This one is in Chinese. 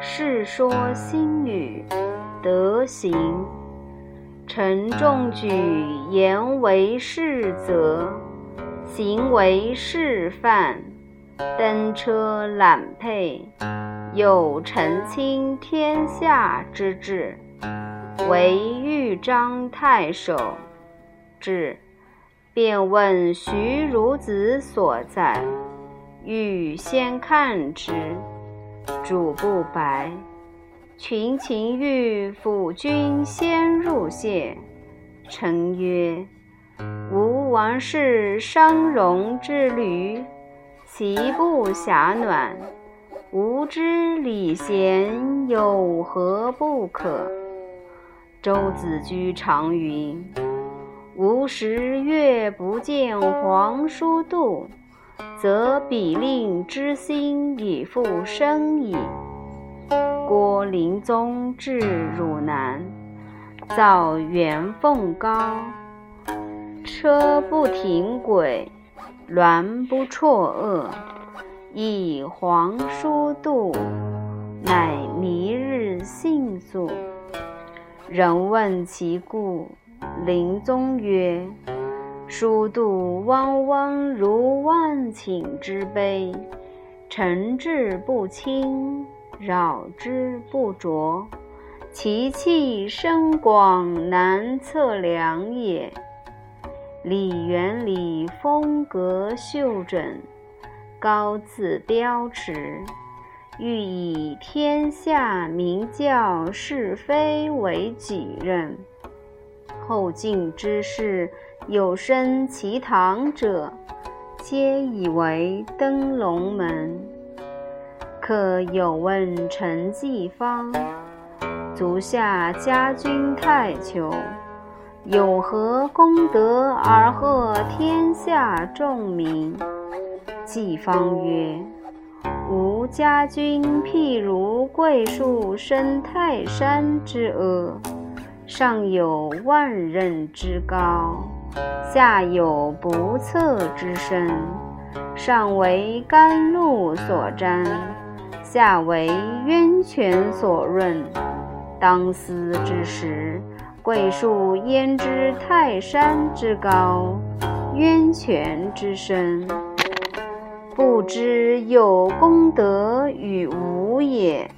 世说新语，德行。承重举，言为是则，行为示范。登车揽辔，有澄清天下之志。为豫章太守，至，便问徐孺子所在。欲先看之，主不白。群情欲辅君先入谢。臣曰：吾王室商容之旅。其不暇暖，吾之礼贤有何不可？周子居长云：“吾十月不见皇叔度，则比令之心已复生矣。”郭灵宗至汝南，造元凤高，车不停轨。鸾不辍轭，以皇叔度，乃弥日信宿。人问其故，临宗曰：“叔度汪汪如万顷之碑，诚志不清，扰之不着，其气深广，难测量也。”李元礼风格秀整，高自标尺，欲以天下名教是非为己任。后晋之士有身其堂者，皆以为登龙门。可有问陈季方，足下家君太丘。有何功德而贺天下众民？季方曰：“吾家君譬如桂树生泰山之阿，上有万仞之高，下有不测之深。上为甘露所沾，下为渊泉所润。当思之时。”桂树焉知泰山之高，渊泉之深？不知有功德与无也。